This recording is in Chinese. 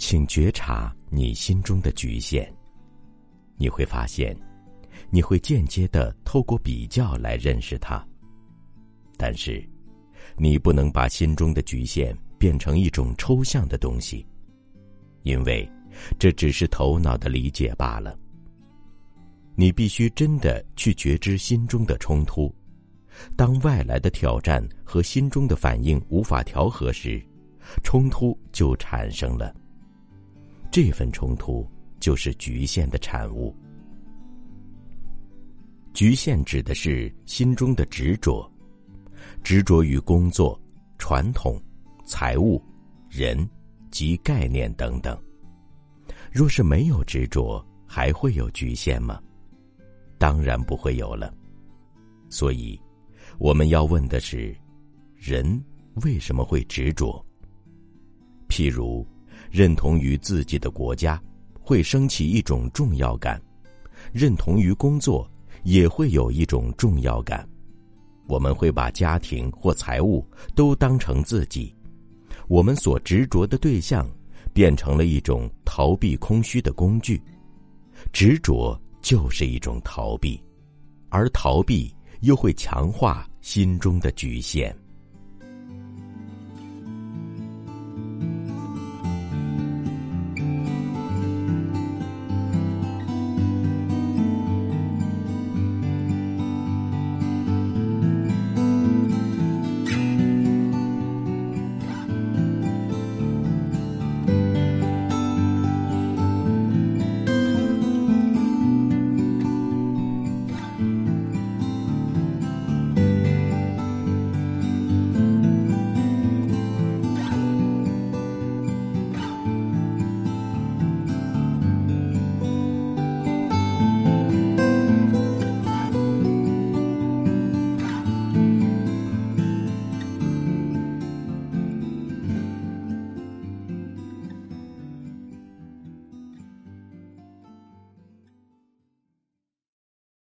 请觉察你心中的局限。你会发现，你会间接的透过比较来认识它。但是，你不能把心中的局限变成一种抽象的东西，因为这只是头脑的理解罢了。你必须真的去觉知心中的冲突。当外来的挑战和心中的反应无法调和时，冲突就产生了。这份冲突就是局限的产物。局限指的是心中的执着，执着于工作、传统、财务、人及概念等等。若是没有执着，还会有局限吗？当然不会有了。所以，我们要问的是：人为什么会执着？譬如，认同于自己的国家，会升起一种重要感；认同于工作。也会有一种重要感，我们会把家庭或财务都当成自己，我们所执着的对象，变成了一种逃避空虚的工具。执着就是一种逃避，而逃避又会强化心中的局限。